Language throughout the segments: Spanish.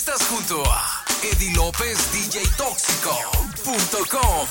Estás junto a Eddie López DJ Tóxico.com.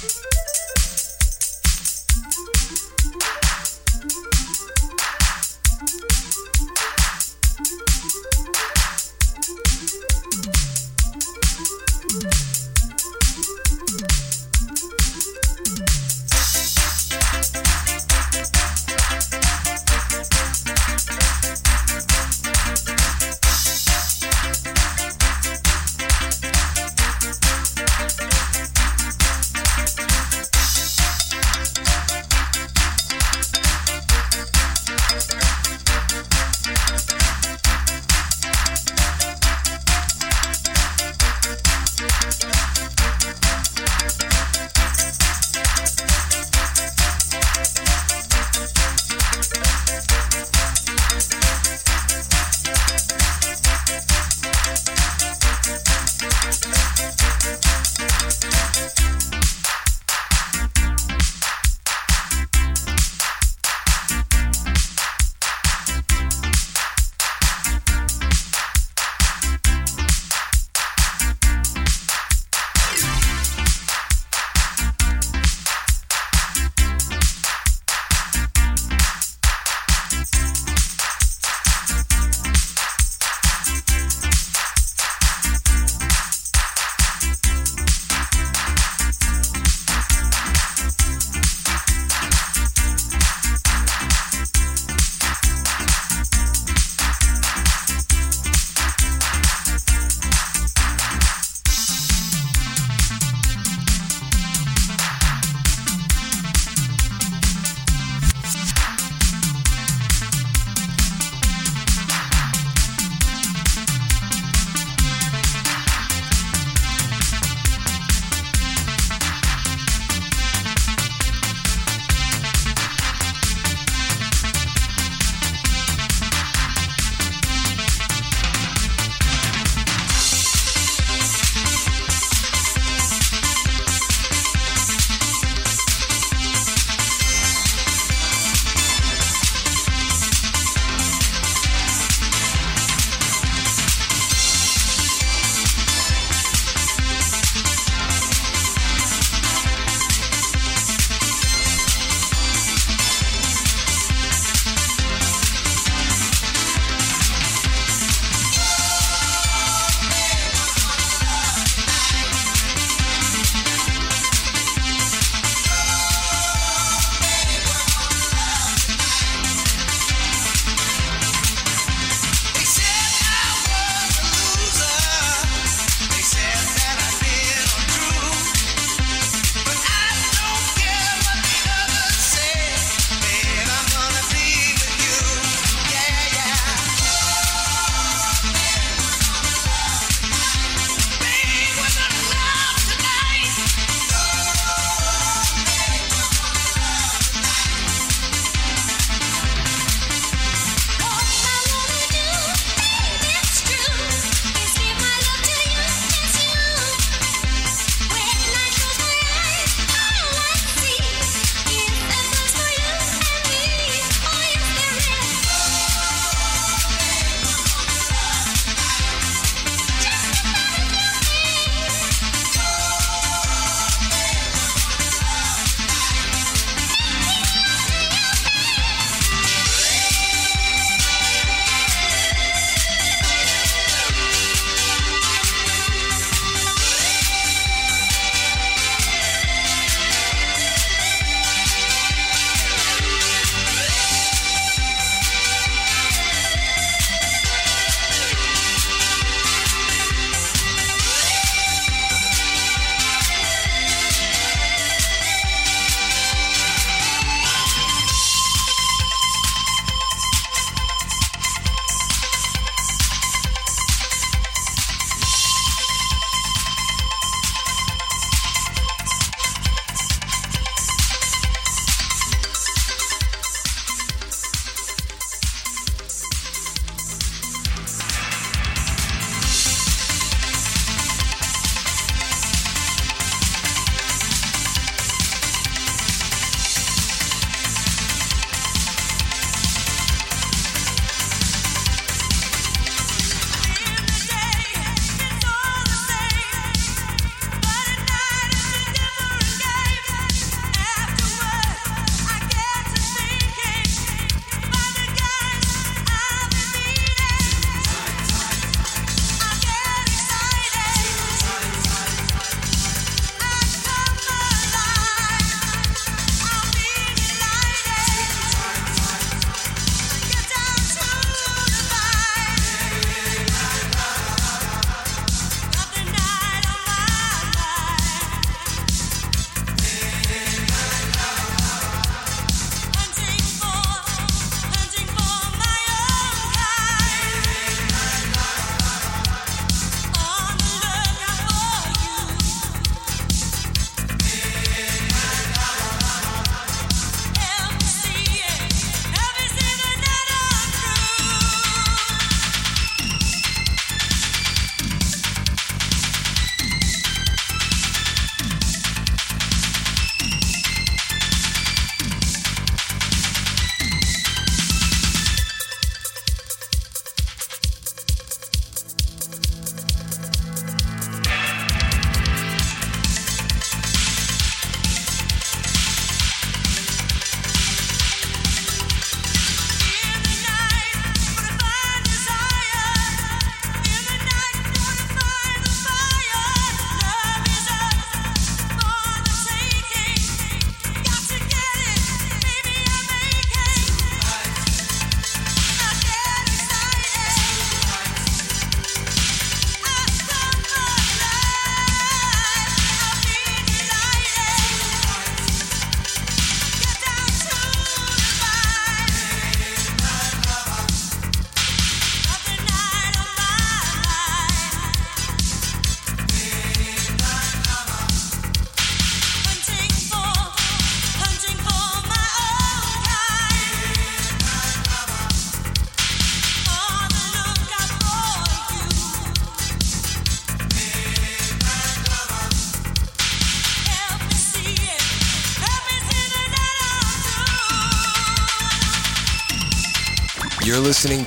Thank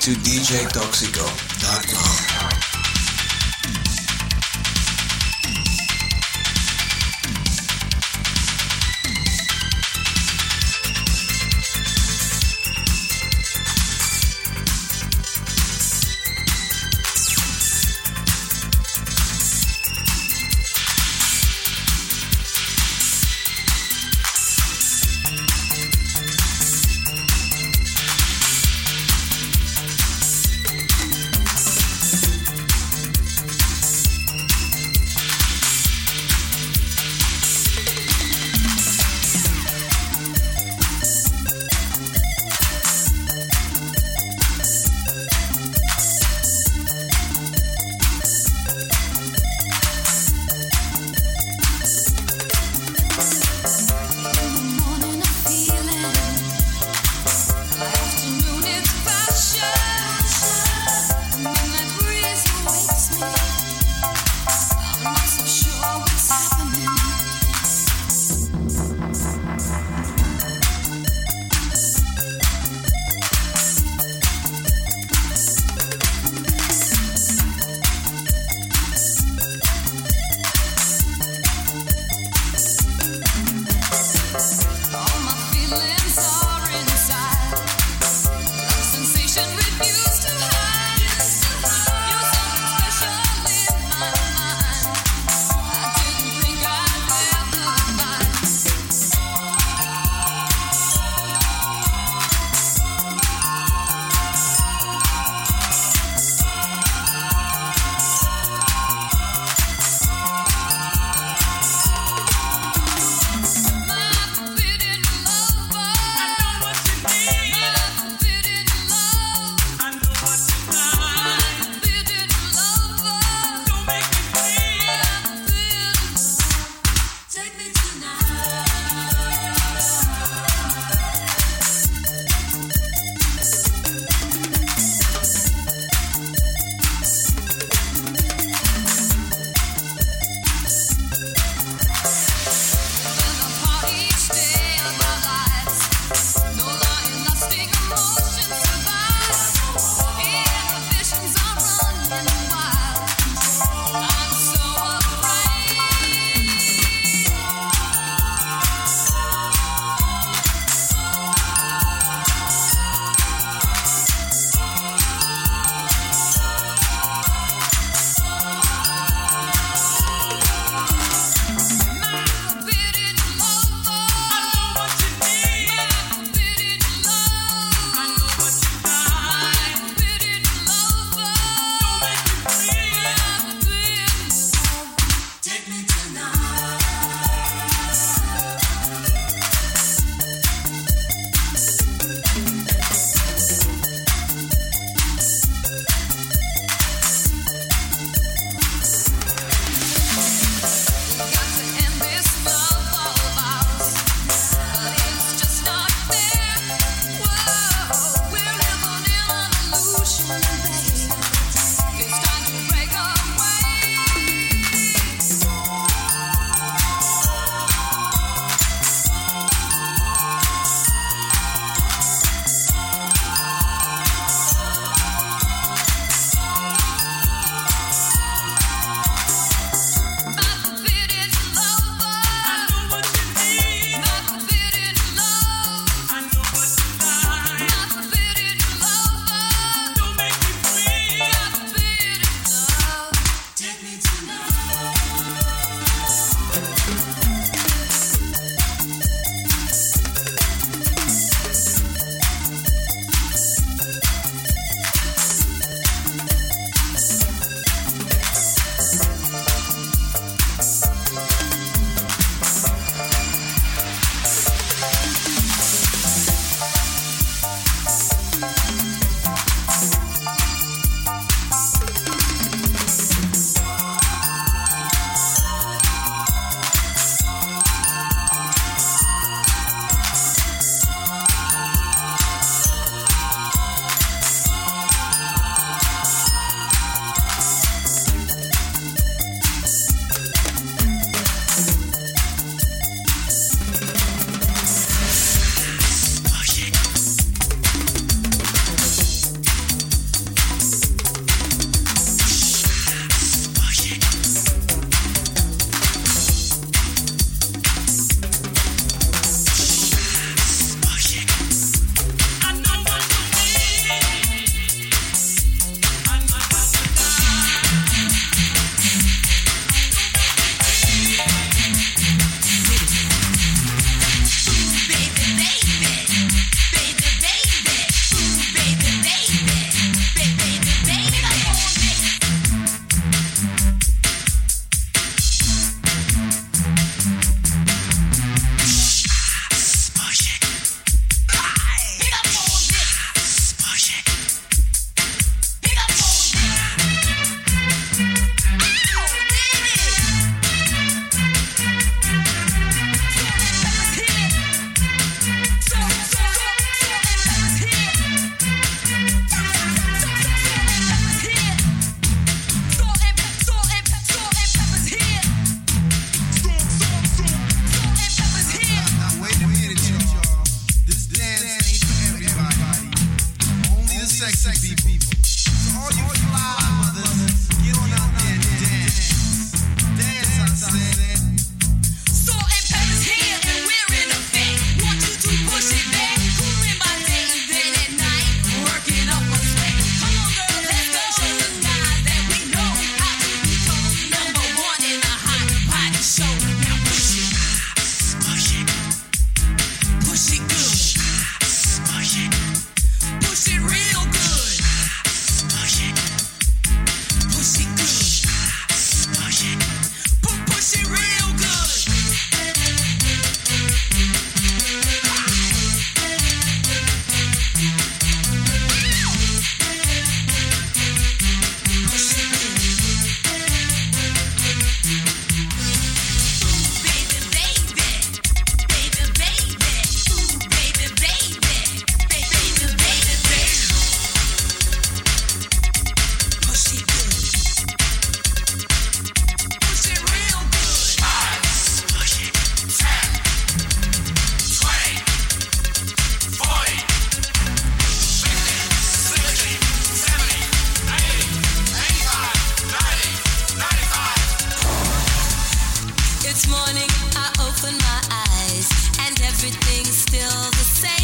to DJToxico.com. Bye. sexy people. So all you fly open my eyes and everything's still the same.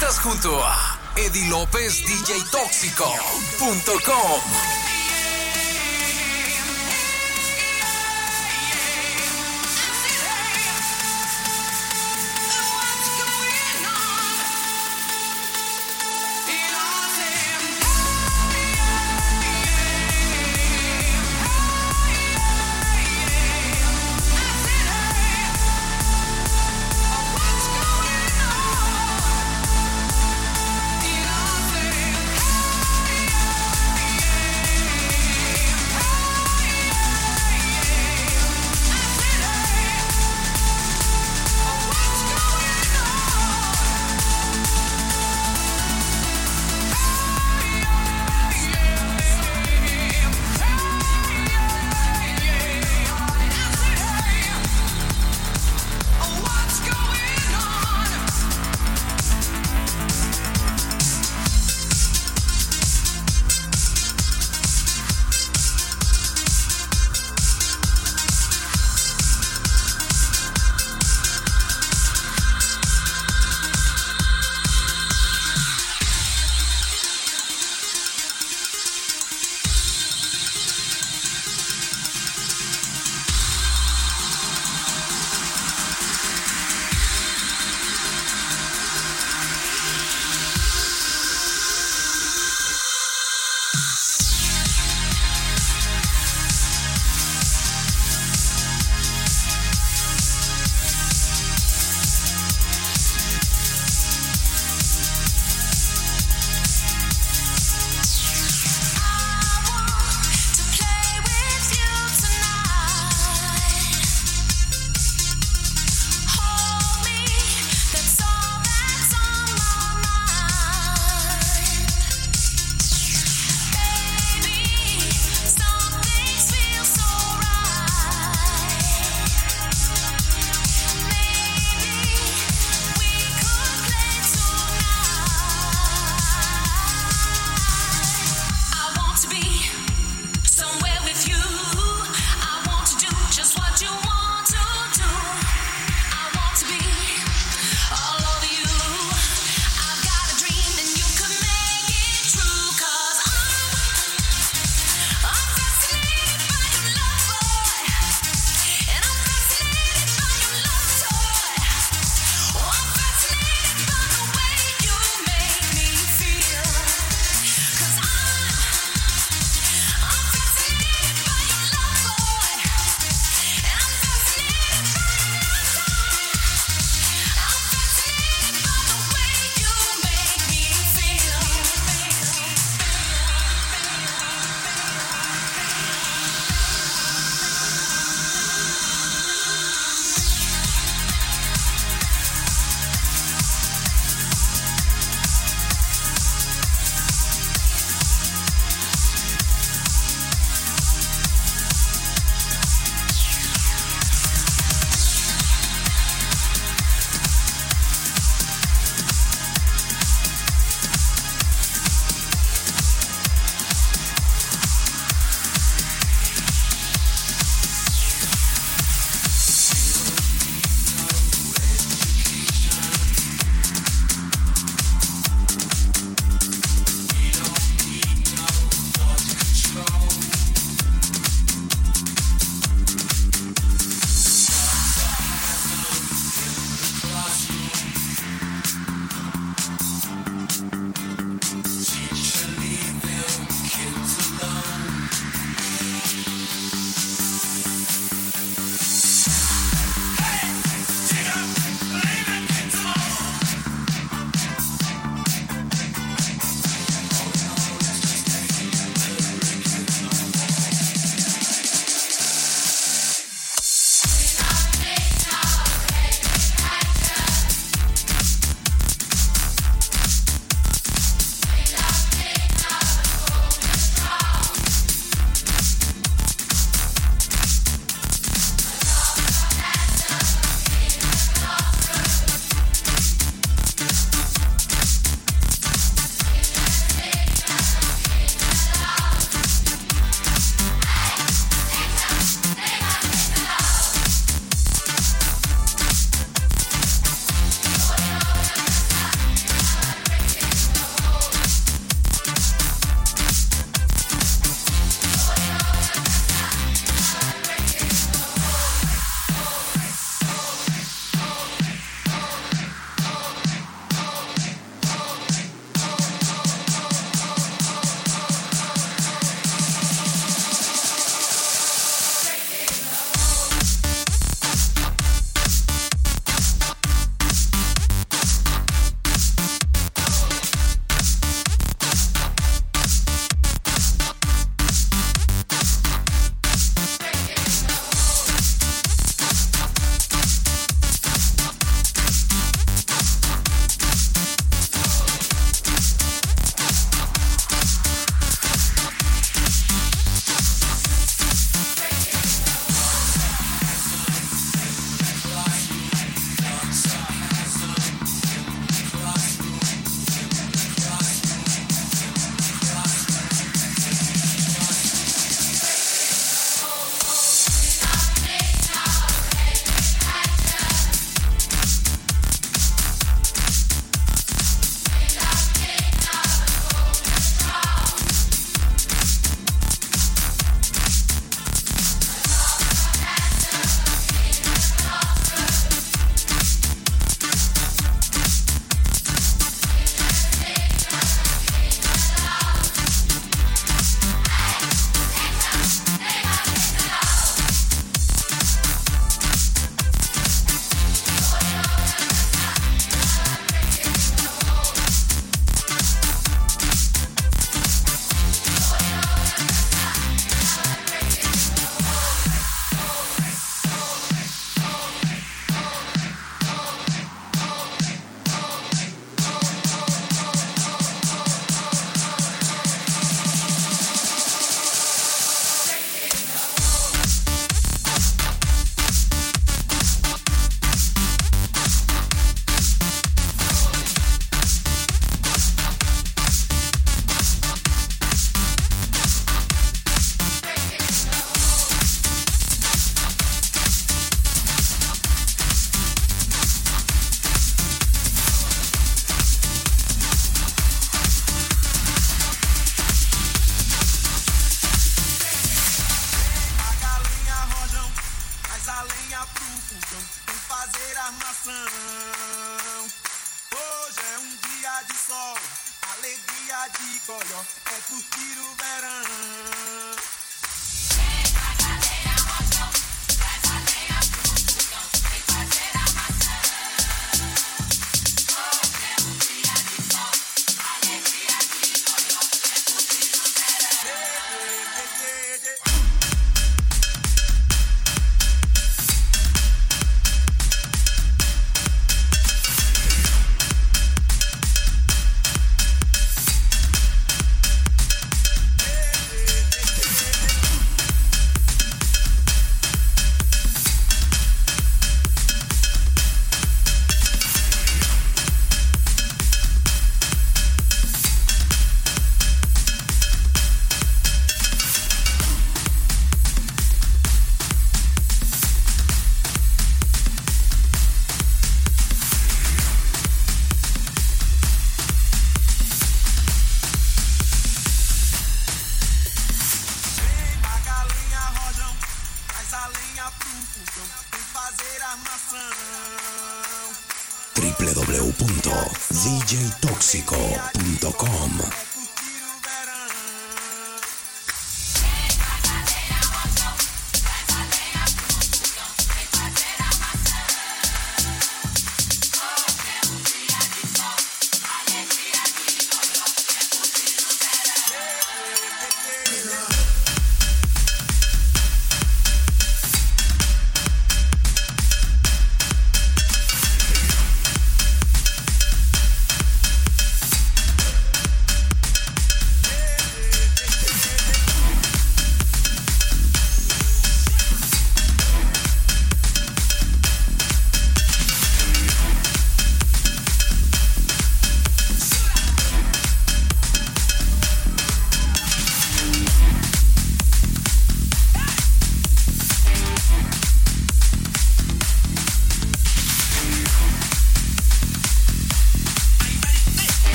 Estás junto a Eddie López DJ Tóxico.com.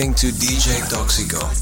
listening to DJ Toxico.